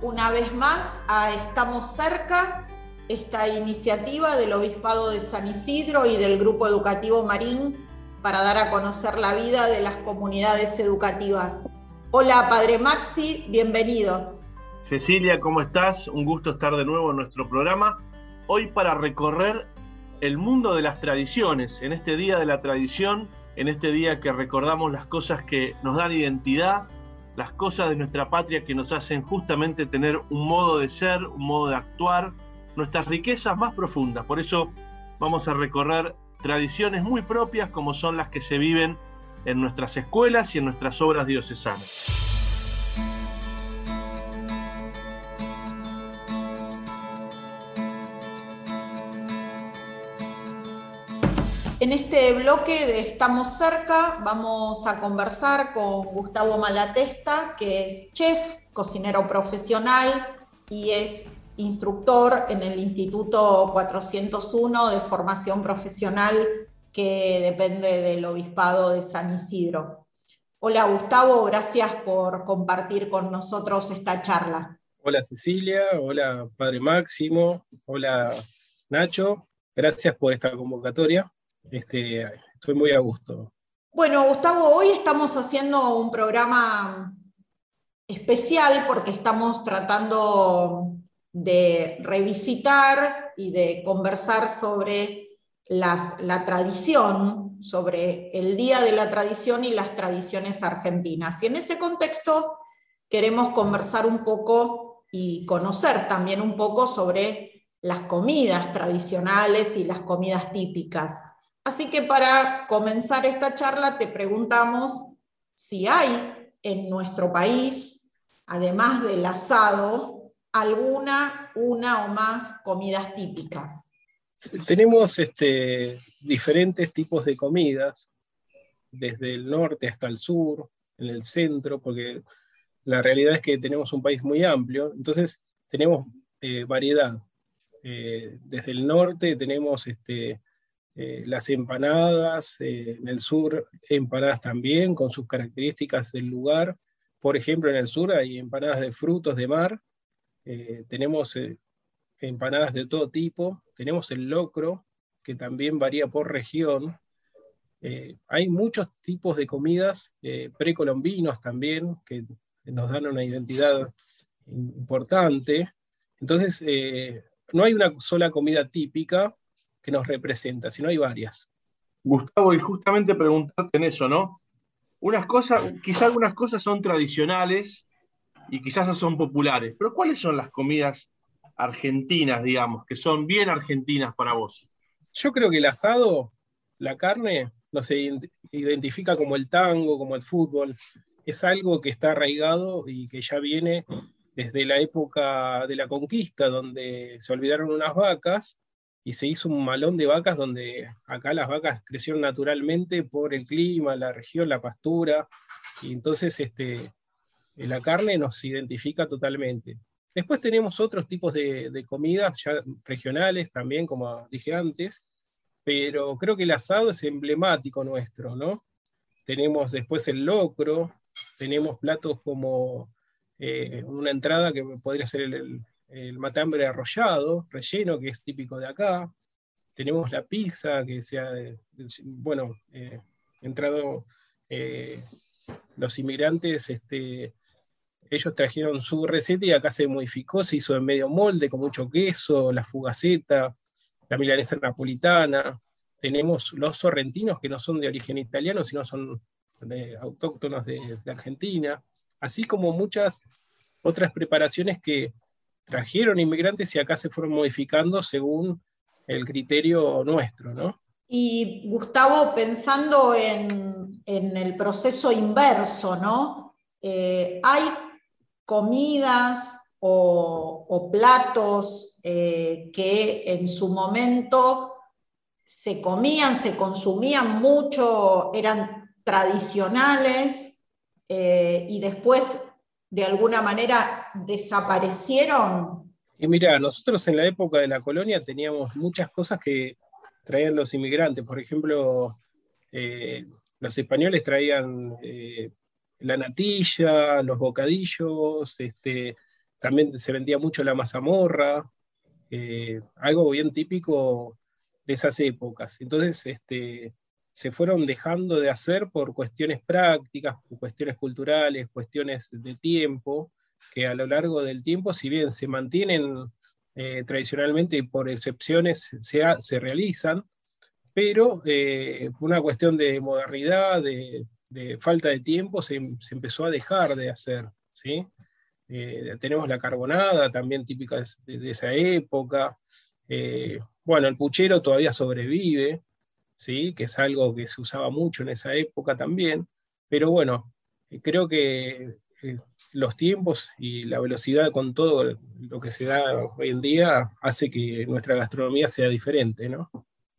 Una vez más a Estamos cerca, esta iniciativa del Obispado de San Isidro y del Grupo Educativo Marín para dar a conocer la vida de las comunidades educativas. Hola, Padre Maxi, bienvenido. Cecilia, ¿cómo estás? Un gusto estar de nuevo en nuestro programa. Hoy para recorrer el mundo de las tradiciones, en este Día de la Tradición, en este día que recordamos las cosas que nos dan identidad, las cosas de nuestra patria que nos hacen justamente tener un modo de ser, un modo de actuar, nuestras riquezas más profundas. Por eso vamos a recorrer tradiciones muy propias como son las que se viven en nuestras escuelas y en nuestras obras diocesanas. En este bloque de Estamos cerca vamos a conversar con Gustavo Malatesta, que es chef, cocinero profesional y es instructor en el Instituto 401 de Formación Profesional que depende del Obispado de San Isidro. Hola Gustavo, gracias por compartir con nosotros esta charla. Hola Cecilia, hola Padre Máximo, hola Nacho, gracias por esta convocatoria. Este, estoy muy a gusto. Bueno, Gustavo, hoy estamos haciendo un programa especial porque estamos tratando de revisitar y de conversar sobre la tradición, sobre el Día de la Tradición y las tradiciones argentinas. Y en ese contexto queremos conversar un poco y conocer también un poco sobre las comidas tradicionales y las comidas típicas. Así que para comenzar esta charla te preguntamos si hay en nuestro país, además del asado, alguna, una o más comidas típicas. Tenemos este, diferentes tipos de comidas, desde el norte hasta el sur, en el centro, porque la realidad es que tenemos un país muy amplio, entonces tenemos eh, variedad. Eh, desde el norte tenemos este, eh, las empanadas, eh, en el sur empanadas también, con sus características del lugar. Por ejemplo, en el sur hay empanadas de frutos de mar, eh, tenemos empanadas de todo tipo, tenemos el locro, que también varía por región. hay muchos tipos de comidas precolombinos también, que nos dan una identidad importante. Entonces, no hay una sola comida típica, que nos representa, sino hay varias. Gustavo, y justamente preguntarte en eso, ¿no? Unas cosas, quizás algunas cosas son tradicionales y quizás son populares, pero ¿cuáles son las comidas argentinas, digamos, que son bien argentinas para vos? Yo creo que el asado, la carne, no se identifica como el tango, como el fútbol, es algo que está arraigado y que ya viene desde la época de la conquista, donde se olvidaron unas vacas y se hizo un malón de vacas donde acá las vacas crecieron naturalmente por el clima, la región, la pastura, y entonces este, la carne nos identifica totalmente. Después tenemos otros tipos de, comidas ya regionales también, como dije antes, pero creo que el asado es emblemático nuestro, ¿no? Tenemos después el locro, tenemos platos como eh, una entrada que podría ser el, el matambre arrollado, relleno, que es típico de acá. Tenemos la pizza, que sea, bueno, eh, entrado eh, los inmigrantes, este, ellos trajeron su receta y acá se modificó, se hizo en medio molde, con mucho queso, la fugaceta, la milanesa napolitana. Tenemos los sorrentinos, que no son de origen italiano, sino son autóctonos de Argentina, así como muchas otras preparaciones que trajeron inmigrantes y acá se fueron modificando según el criterio nuestro, ¿no? Y Gustavo, pensando en, el proceso inverso, ¿no? Eh, ¿Hay comidas o, platos eh, que en su momento se comían, se consumían mucho, eran tradicionales eh, y después de alguna manera desaparecieron? Y mira, nosotros en la época de la colonia teníamos muchas cosas que traían los inmigrantes. Por ejemplo, eh, los españoles traían eh, la natilla, los bocadillos, este, también se vendía mucho la mazamorra, eh, algo bien típico de esas épocas. Entonces, este, se fueron dejando de hacer por cuestiones prácticas, cuestiones culturales, cuestiones de tiempo, que a lo largo del tiempo, si bien se mantienen eh, tradicionalmente y por excepciones se, se realizan, pero eh, una cuestión de modernidad, de, falta de tiempo, se, empezó a dejar de hacer. ¿sí? Eh, tenemos la carbonada, también típica de, esa época. bueno, el puchero todavía sobrevive, ¿sí? que es algo que se usaba mucho en esa época también, pero bueno, creo que los tiempos y la velocidad con todo lo que se da hoy en día hace que nuestra gastronomía sea diferente, ¿no?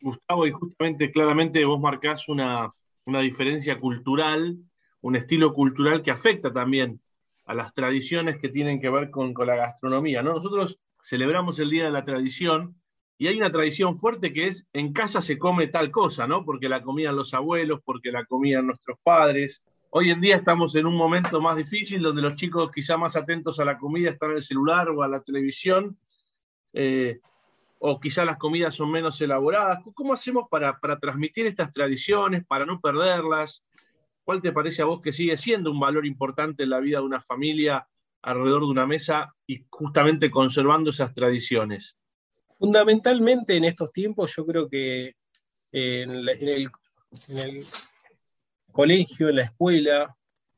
Gustavo, y justamente claramente vos marcás una, diferencia cultural, un estilo cultural que afecta también a las tradiciones que tienen que ver con, con, la gastronomía. ¿no? Nosotros celebramos el Día de la Tradición y hay una tradición fuerte que es en casa se come tal cosa, ¿no? Porque la comían los abuelos, porque la comían nuestros padres, Hoy en día estamos en un momento más difícil donde los chicos quizá más atentos a la comida están en el celular o a la televisión, eh, o quizá las comidas son menos elaboradas. ¿Cómo hacemos para, transmitir estas tradiciones, para no perderlas? ¿Cuál te parece a vos que sigue siendo un valor importante en la vida de una familia alrededor de una mesa y justamente conservando esas tradiciones? Fundamentalmente en estos tiempos yo creo que en, el, colegio, en la escuela,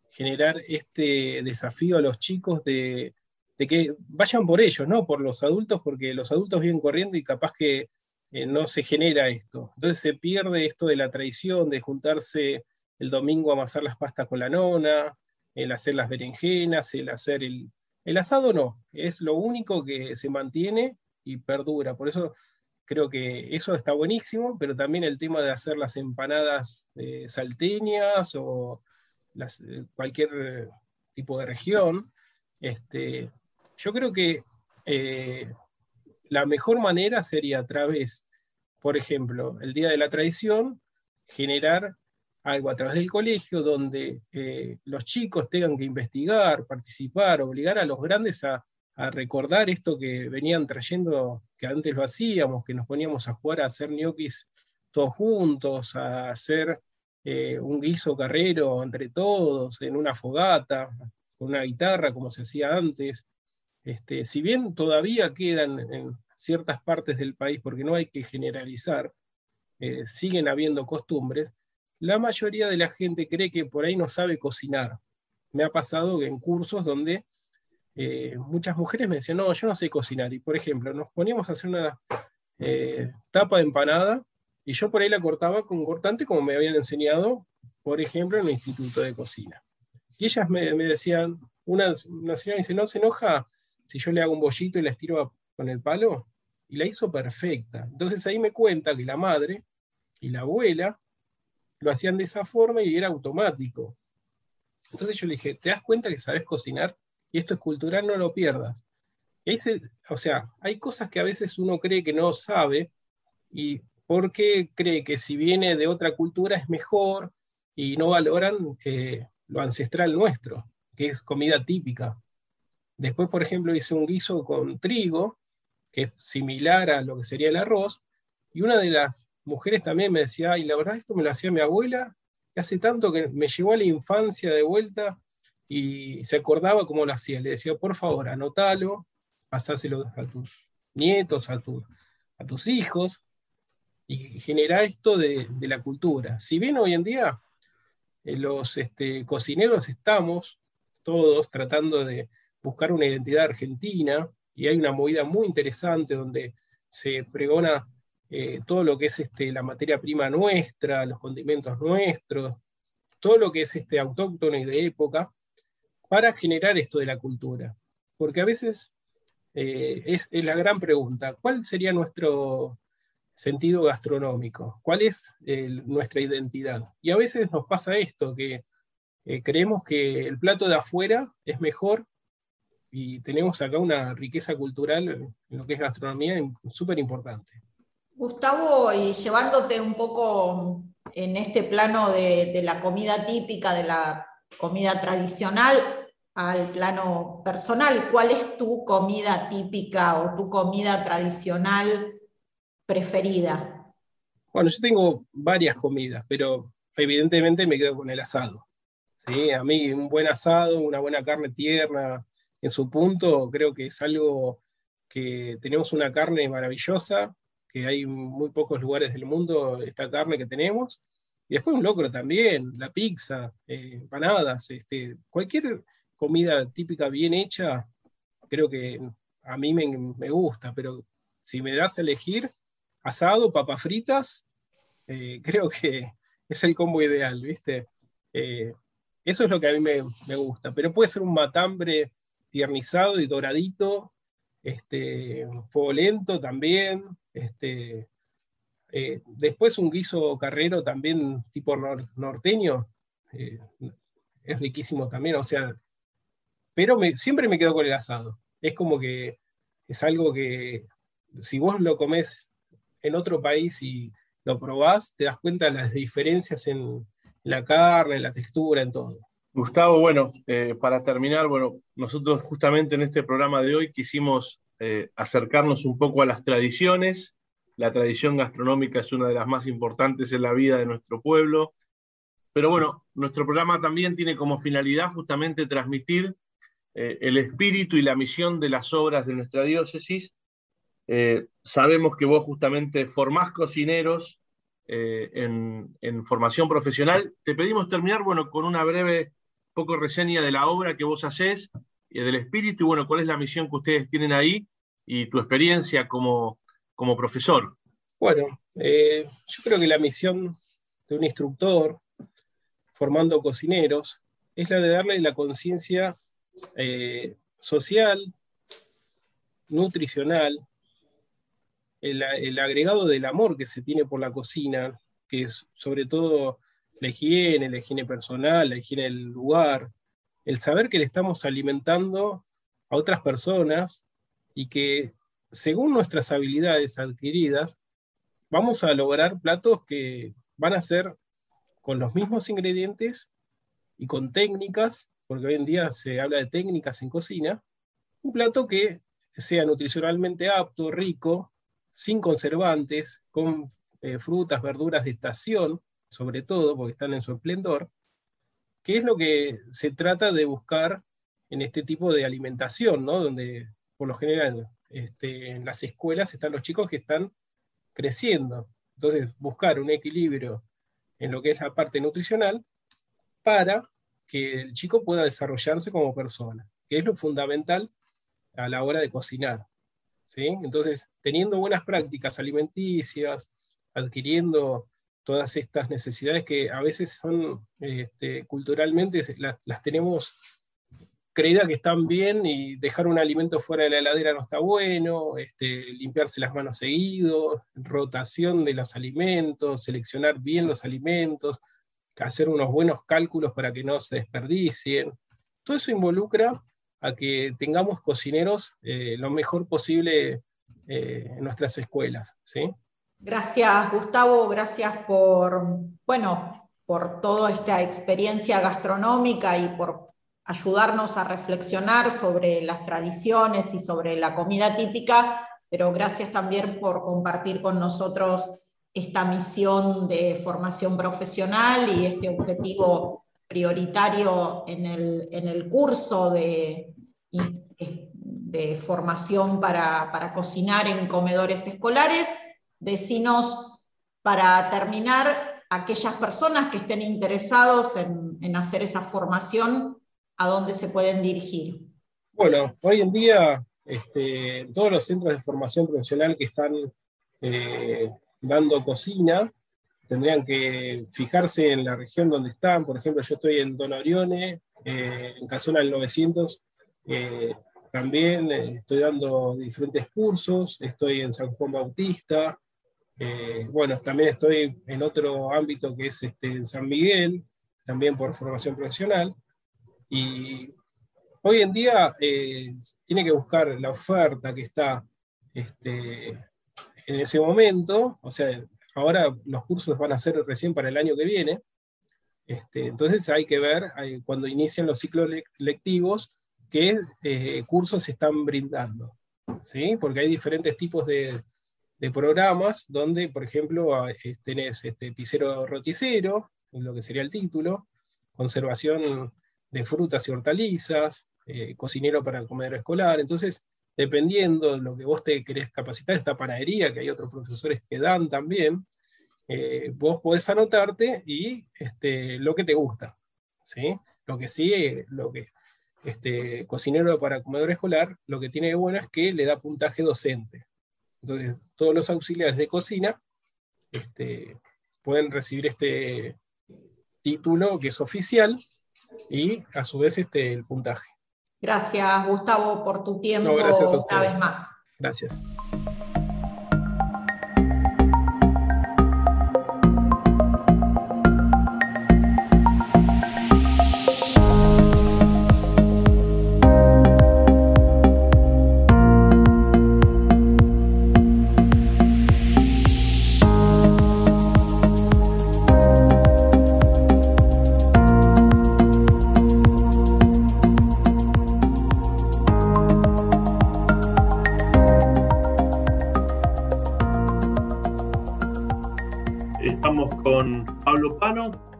generar este desafío a los chicos de, que vayan por ellos, no por los adultos, porque los adultos vienen corriendo y capaz que eh, no se genera esto. Entonces se pierde esto de la tradición, de juntarse el domingo a amasar las pastas con la nona, el hacer las berenjenas, el hacer el... El asado no, es lo único que se mantiene y perdura. Por eso Creo que eso está buenísimo, pero también el tema de hacer las empanadas eh, salteñas o eh, cualquier tipo de región, este, yo creo que eh, la mejor manera sería a través, por ejemplo, el Día de la Tradición, generar algo a través del colegio donde los chicos tengan que investigar, participar, obligar a los grandes a, a recordar esto que venían trayendo, que antes lo hacíamos, que nos poníamos a jugar a hacer ñoquis todos juntos, a hacer eh, un guiso carrero entre todos, en una fogata, con una guitarra, como se hacía antes. Este, si bien todavía quedan en ciertas partes del país, porque no hay que generalizar, eh, siguen habiendo costumbres, la mayoría de la gente cree que por ahí no sabe cocinar. Me ha pasado en cursos donde eh, muchas mujeres me decían, no, yo no sé cocinar. Y por ejemplo, nos poníamos a hacer una eh, tapa de empanada y yo por ahí la cortaba con cortante como me habían enseñado, por ejemplo, en el instituto de cocina. Y ellas me, decían, una, una, señora dice, no se enoja si yo le hago un bollito y la estiro con el palo. Y la hizo perfecta. Entonces ahí me cuenta que la madre y la abuela lo hacían de esa forma y era automático. Entonces yo le dije, ¿te das cuenta que sabes cocinar? Y esto es cultural, no lo pierdas. Y o sea, hay cosas que a veces uno cree que no sabe y porque cree que si viene de otra cultura es mejor y no valoran eh, lo ancestral nuestro, que es comida típica. Después, por ejemplo, hice un guiso con trigo, que es similar a lo que sería el arroz, y una de las mujeres también me decía, ay, la verdad esto me lo hacía mi abuela, y hace tanto que me llevó a la infancia de vuelta, y se acordaba cómo lo hacía. Le decía, por favor, anótalo, pasáselo a tus nietos, a, tus hijos, y genera esto de, la cultura. Si bien hoy en día eh, los este, cocineros estamos todos tratando de buscar una identidad argentina, y hay una movida muy interesante donde se pregona eh, todo lo que es este, la materia prima nuestra, los condimentos nuestros, todo lo que es este, autóctono y de época, para generar esto de la cultura? Porque a veces eh, es, la gran pregunta, ¿cuál sería nuestro sentido gastronómico? ¿Cuál es nuestra identidad? Y a veces nos pasa esto, que eh, creemos que el plato de afuera es mejor y tenemos acá una riqueza cultural en lo que es gastronomía súper importante. Gustavo, y llevándote un poco en este plano de, de la comida típica, de la comida tradicional al plano personal. ¿Cuál es tu comida típica o tu comida tradicional preferida? Bueno, yo tengo varias comidas, pero evidentemente me quedo con el asado. ¿sí? A mí un buen asado, una buena carne tierna, en su punto, creo que es algo que tenemos una carne maravillosa, que hay muy pocos lugares del mundo esta carne que tenemos. Y después un locro también, la pizza, eh, empanadas, este, cualquier comida típica bien hecha, creo que a mí me, me gusta, pero si me das a elegir asado, papas fritas, eh, creo que es el combo ideal, ¿viste? Eh, eso es lo que a mí me, me, gusta, pero puede ser un matambre tiernizado y doradito, este, fuego lento también, este, eh, después un guiso carrero también tipo norteño, es riquísimo también, o sea, pero siempre me quedo con el asado. Es como que es algo que si vos lo comés en otro país y lo probás, te das cuenta de las diferencias en la carne, en la textura, en todo. Gustavo, bueno, eh, para terminar, bueno, nosotros justamente en este programa de hoy quisimos eh, acercarnos un poco a las tradiciones. La tradición gastronómica es una de las más importantes en la vida de nuestro pueblo. Pero bueno, nuestro programa también tiene como finalidad justamente transmitir eh, el espíritu y la misión de las obras de nuestra diócesis. sabemos que vos justamente formás cocineros en, en formación profesional. Te pedimos terminar, bueno, con una breve poco reseña de la obra que vos hacés, y del espíritu, y bueno, cuál es la misión que ustedes tienen ahí y tu experiencia como, como profesor. Bueno, eh, yo creo que la misión de un instructor formando cocineros es la de darle la conciencia eh, social, nutricional, el, el, agregado del amor que se tiene por la cocina, que es sobre todo la higiene, la higiene personal, la higiene del lugar, el saber que le estamos alimentando a otras personas y que según nuestras habilidades adquiridas, vamos a lograr platos que van a ser con los mismos ingredientes y con técnicas, porque hoy en día se habla de técnicas en cocina, un plato que sea nutricionalmente apto, rico, sin conservantes, con eh, frutas, verduras de estación, sobre todo porque están en su esplendor, ¿qué es lo que se trata de buscar en este tipo de alimentación, ¿no? donde por lo general este, en las escuelas están los chicos que están creciendo. Entonces, buscar un equilibrio en lo que es la parte nutricional para que el chico pueda desarrollarse como persona, que es lo fundamental a la hora de cocinar. ¿sí? Entonces, teniendo buenas prácticas alimenticias, adquiriendo todas estas necesidades que a veces son este, culturalmente las, tenemos creídas que están bien y dejar un alimento fuera de la heladera no está bueno, este, limpiarse las manos seguido, rotación de los alimentos, seleccionar bien los alimentos, hacer unos buenos cálculos para que no se desperdicien. Todo eso involucra a que tengamos cocineros eh, lo mejor posible eh, en nuestras escuelas. ¿sí? Gracias, Gustavo, gracias por, bueno, por toda esta experiencia gastronómica y por ayudarnos a reflexionar sobre las tradiciones y sobre la comida típica, pero gracias también por compartir con nosotros esta misión de formación profesional y este objetivo prioritario en el, curso de, de formación para, para cocinar en comedores escolares decinos para terminar aquellas personas que estén interesados en, hacer esa formación, a dónde se pueden dirigir. Bueno, hoy en día este, todos los centros de formación profesional que están eh, dando cocina tendrían que fijarse en la región donde están. Por ejemplo, yo estoy en Don Orione, eh, en Casona del 900. Eh, también estoy dando diferentes cursos. Estoy en San Juan Bautista, eh, bueno, también estoy en otro ámbito que es este, en San Miguel, también por formación profesional. Y hoy en día eh, tiene que buscar la oferta que está este, en ese momento, o sea, ahora los cursos van a ser recién para el año que viene. Este, entonces hay que ver cuando inician los ciclos lectivos qué eh, cursos se están brindando, ¿sí? porque hay diferentes tipos de, programas donde, por ejemplo, tenés este, pisero roticero, lo que sería el título, conservación de frutas y hortalizas, eh, cocinero para el comedor escolar. Entonces, dependiendo de lo que vos te querés capacitar, esta panadería, que hay otros profesores que dan también, eh, vos podés anotarte y este, lo que te gusta. ¿sí? Lo que sí, lo que este, cocinero para comedor escolar, lo que tiene de bueno es que le da puntaje docente. Entonces, todos los auxiliares de cocina este, pueden recibir este título que es oficial y a su vez este, el puntaje. Gracias, Gustavo, por tu tiempo una vez más. Gracias.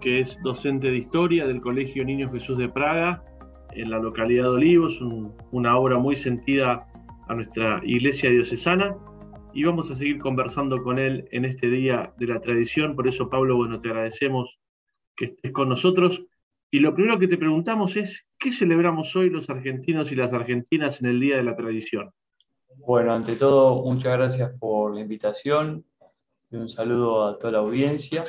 Que es docente de historia del Colegio Niño Jesús de Praga, en la localidad de Olivos, una obra muy sentida a nuestra iglesia diocesana. Y vamos a seguir conversando con él en este día de la tradición. Por eso, Pablo, bueno, te agradecemos que estés con nosotros. Y lo primero que te preguntamos es, ¿qué celebramos hoy los argentinos y las argentinas en el Día de la Tradición? Bueno, ante todo, muchas gracias por la invitación y un saludo a toda la audiencia.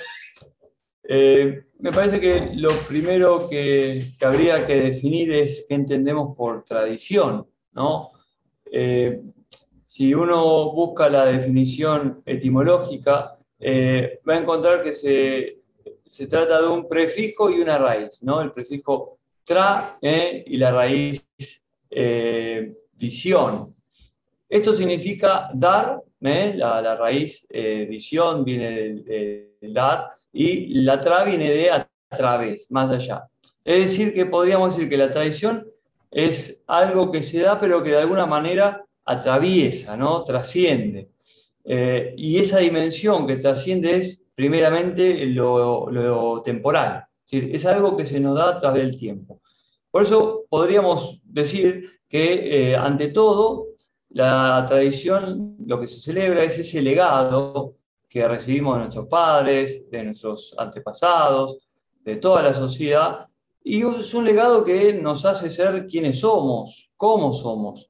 Eh, me parece que lo primero que, habría que definir es qué entendemos por tradición, ¿no? Eh, si uno busca la definición etimológica, eh, va a encontrar que se, se, trata de un prefijo y una raíz, ¿no? El prefijo tra y la raíz visión. Esto significa dar, la, la, raíz visión viene del dar, y la tra viene de a través, más allá. Es decir, que podríamos decir que la tradición es algo que se da, pero que de alguna manera atraviesa, ¿no? trasciende. Eh, y esa dimensión que trasciende es primeramente lo, temporal, es, es algo que se nos da a través del tiempo. Por eso podríamos decir que eh, ante todo la tradición, lo que se celebra es ese legado que recibimos de nuestros padres, de nuestros antepasados, de toda la sociedad, y es un legado que nos hace ser quienes somos, cómo somos.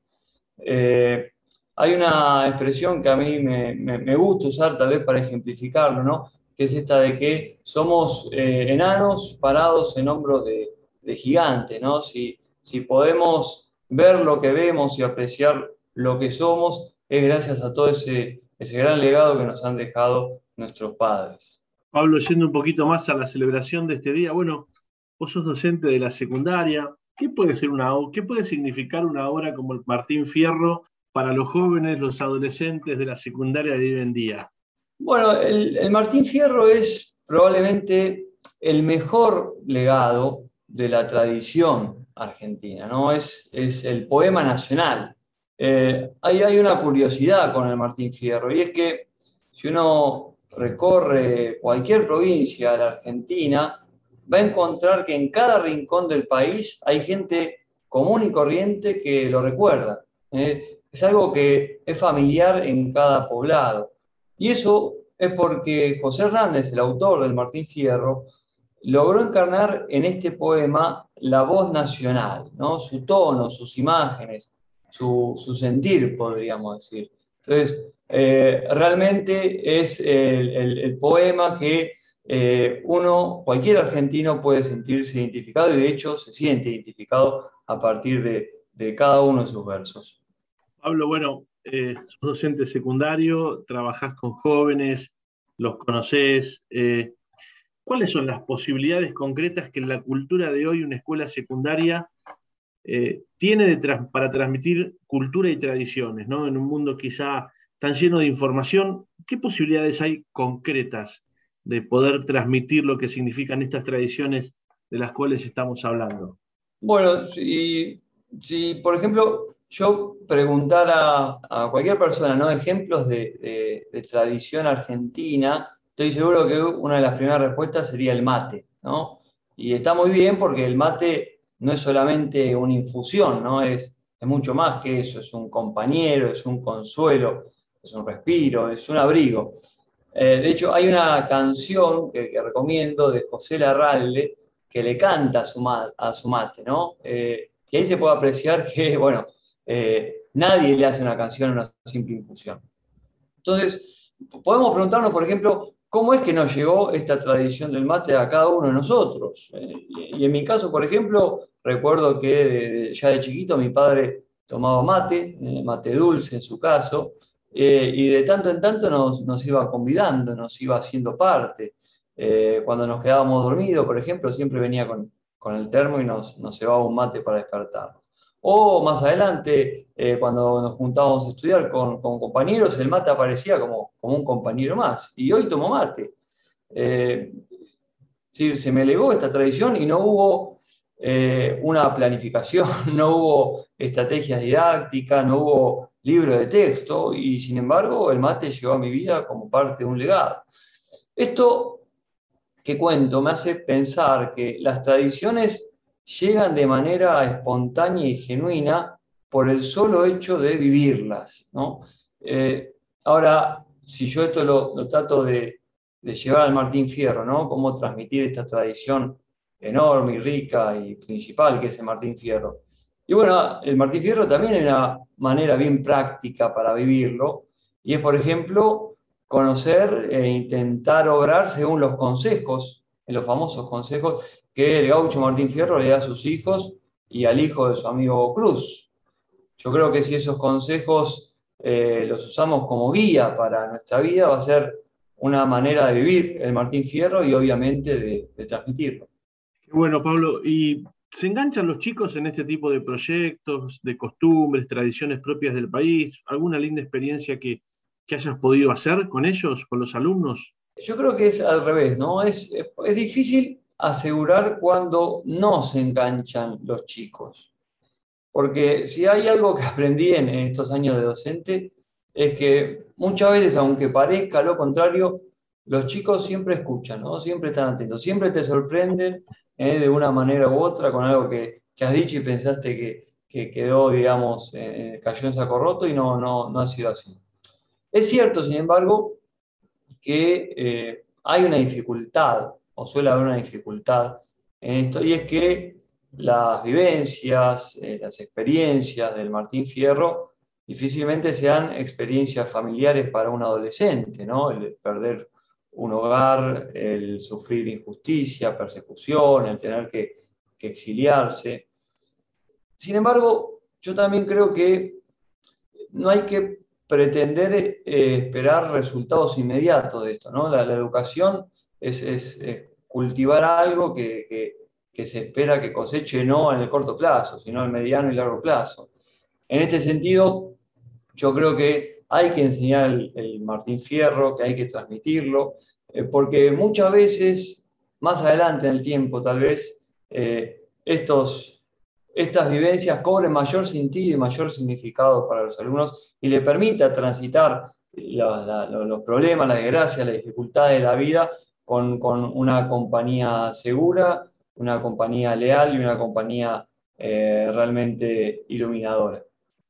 Eh, hay una expresión que a mí me, gusta usar tal vez para ejemplificarlo, ¿no? que es esta de que somos eh, enanos parados en hombros de, de gigantes, ¿no? Si, si podemos ver lo que vemos y apreciar lo que somos, es gracias a todo ese ese gran legado que nos han dejado nuestros padres. Pablo, yendo un poquito más a la celebración de este día, bueno, vos sos docente de la secundaria, ¿qué puede ser una qué puede significar una obra como el Martín Fierro para los jóvenes, los adolescentes de la secundaria de hoy en día? Bueno, el, Martín Fierro es probablemente el mejor legado de la tradición argentina, ¿no? Es, es el poema nacional. Eh, hay, una curiosidad con el Martín Fierro y es que si uno recorre cualquier provincia de la Argentina, va a encontrar que en cada rincón del país hay gente común y corriente que lo recuerda. ¿eh? es algo que es familiar en cada poblado. Y eso es porque José Hernández, el autor del Martín Fierro, logró encarnar en este poema la voz nacional, ¿no? su tono, sus imágenes, su, sentir, podríamos decir. Entonces, eh, realmente es el, poema que eh, uno, cualquier argentino puede sentirse identificado y de hecho se siente identificado a partir de, cada uno de sus versos. Pablo, bueno, eh, sos docente secundario, trabajás con jóvenes, los conoces. ¿Cuáles son las posibilidades concretas que en la cultura de hoy una escuela secundaria eh, tiene para transmitir cultura y tradiciones, En un mundo quizá tan lleno de información, ¿qué posibilidades hay concretas de poder transmitir lo que significan estas tradiciones de las cuales estamos hablando? Bueno, si, por ejemplo yo preguntara a cualquier persona ¿no? ejemplos de, tradición argentina, estoy seguro que una de las primeras respuestas sería el mate. ¿no? Y está muy bien porque el mate no es solamente una infusión, ¿no? es, es mucho más que eso, es un compañero, es un consuelo, es un respiro, es un abrigo. Eh, de hecho, hay una canción que, recomiendo de José Larralde que le canta a su, mate, ¿no? Eh, y ahí se puede apreciar que, bueno, eh, nadie le hace una canción a una simple infusión. Entonces, podemos preguntarnos, por ejemplo, ¿cómo es que nos llegó esta tradición del mate a cada uno de nosotros? y en mi caso, por ejemplo, recuerdo que ya de chiquito mi padre tomaba mate, mate dulce en su caso, eh, y de tanto en tanto nos, iba convidando, nos iba haciendo parte. Eh, cuando nos quedábamos dormidos, por ejemplo, siempre venía con, el termo y nos, nos llevaba un mate para despertarnos. O más adelante, eh, cuando nos juntábamos a estudiar con, compañeros, el mate aparecía como, como, un compañero más. Y hoy tomo mate. Sí, se me legó esta tradición y no hubo una planificación, no hubo estrategias didácticas, no hubo libro de texto y sin embargo el mate llegó a mi vida como parte de un legado. Esto que cuento me hace pensar que las tradiciones llegan de manera espontánea y genuina por el solo hecho de vivirlas. Eh, ahora, si yo esto lo, trato de, llevar al Martín Fierro, ¿no? Cómo transmitir esta tradición enorme y rica y principal que es el Martín Fierro. Y bueno, el Martín Fierro también es una manera bien práctica para vivirlo, y es, por ejemplo, conocer e intentar obrar según los consejos, en los famosos consejos que el gaucho Martín Fierro le da a sus hijos y al hijo de su amigo Cruz. Yo creo que si esos consejos eh, los usamos como guía para nuestra vida, va a ser una manera de vivir el Martín Fierro y obviamente de, de transmitirlo. Bueno, Pablo, y ¿Se enganchan los chicos en este tipo de proyectos, de costumbres, tradiciones propias del país? ¿Alguna linda experiencia que, hayas podido hacer con ellos, con los alumnos? Yo creo que es al revés, ¿no? Es, es difícil asegurar cuando no se enganchan los chicos. Porque si hay algo que aprendí en estos años de docente, es que muchas veces, aunque parezca lo contrario, los chicos siempre escuchan, ¿no? Siempre están atentos, siempre te sorprenden ¿eh? de una manera u otra con algo que, que has dicho y pensaste que, que quedó, digamos, eh, cayó en saco roto y no, no, no ha sido así. Es cierto, sin embargo, que eh, hay una dificultad, o suele haber una dificultad en esto, y es que las vivencias, las experiencias del Martín Fierro difícilmente sean experiencias familiares para un adolescente, ¿no? El perder un hogar, el sufrir injusticia, persecución, el tener que, exiliarse. Sin embargo, yo también creo que no hay que pretender eh, esperar resultados inmediatos de esto. ¿no? La, educación es, cultivar algo que, se espera que coseche no en el corto plazo, sino en el mediano y largo plazo. En este sentido, yo creo que hay que enseñar el, Martín Fierro, que hay que transmitirlo, eh, porque muchas veces, más adelante en el tiempo, tal vez, eh, estos, estas vivencias cobren mayor sentido y mayor significado para los alumnos y le permita transitar los problemas, las desgracias, las dificultades de la vida con, una compañía segura, una compañía leal y una compañía eh, realmente iluminadora.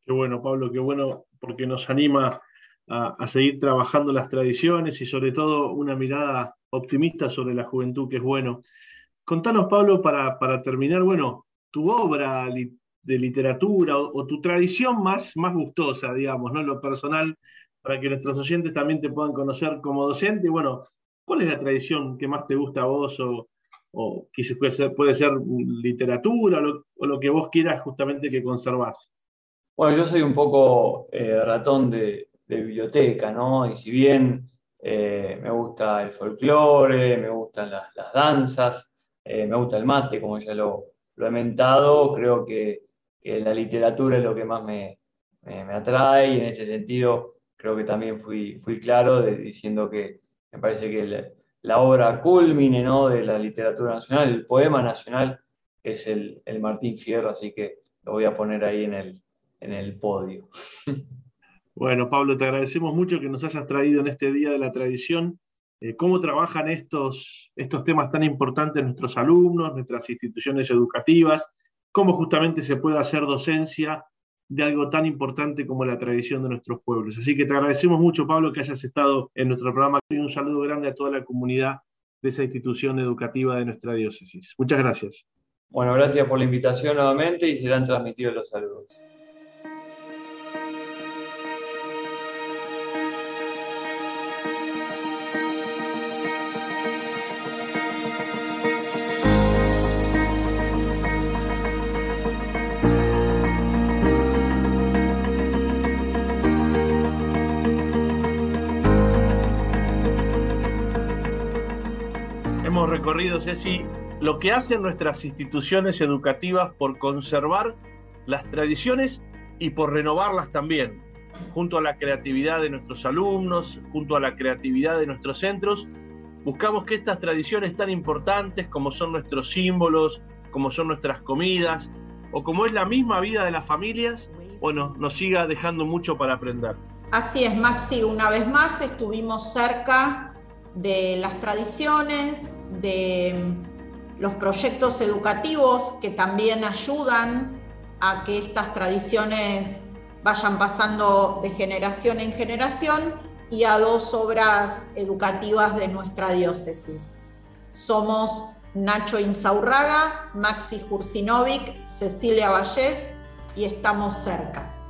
Qué bueno, Pablo, qué bueno porque nos anima a, seguir trabajando las tradiciones y sobre todo una mirada optimista sobre la juventud, que es bueno. Contanos, Pablo, para, terminar, bueno, tu obra de literatura o, tu tradición más, más gustosa, digamos, ¿no? Lo personal, para que nuestros oyentes también te puedan conocer como docente. Bueno, ¿cuál es la tradición que más te gusta a vos o, ser, puede ser literatura o lo, que vos quieras justamente que conservás? Bueno, yo soy un poco eh, ratón de, biblioteca, ¿no? Y si bien eh, me gusta el folclore, me gustan las, danzas, eh, me gusta el mate, como ya lo, he mentado, creo que, la literatura es lo que más me, atrae y en ese sentido creo que también fui, fui claro diciendo que me parece que la obra culmine ¿no? de la literatura nacional, el poema nacional, es el, Martín Fierro, así que lo voy a poner ahí en el, en el podio. Bueno, Pablo, te agradecemos mucho que nos hayas traído en este Día de la Tradición eh, cómo trabajan estos, estos temas tan importantes nuestros alumnos, nuestras instituciones educativas, cómo justamente se puede hacer docencia de algo tan importante como la tradición de nuestros pueblos. Así que te agradecemos mucho, Pablo, que hayas estado en nuestro programa y un saludo grande a toda la comunidad de esa institución educativa de nuestra diócesis. Muchas gracias. Bueno, gracias por la invitación nuevamente y serán transmitidos los saludos. Recorrido, Ceci, lo que hacen nuestras instituciones educativas por conservar las tradiciones y por renovarlas también, junto a la creatividad de nuestros alumnos, junto a la creatividad de nuestros centros. Buscamos que estas tradiciones tan importantes como son nuestros símbolos, como son nuestras comidas, o como es la misma vida de las familias, bueno, nos siga dejando mucho para aprender. Así es, Maxi, una vez más estuvimos cerca de las tradiciones, de los proyectos educativos que también ayudan a que estas tradiciones vayan pasando de generación en generación y a dos obras educativas de nuestra diócesis. Somos Nacho Insaurraga, Maxi Jursinovic, Cecilia Vallés y estamos cerca.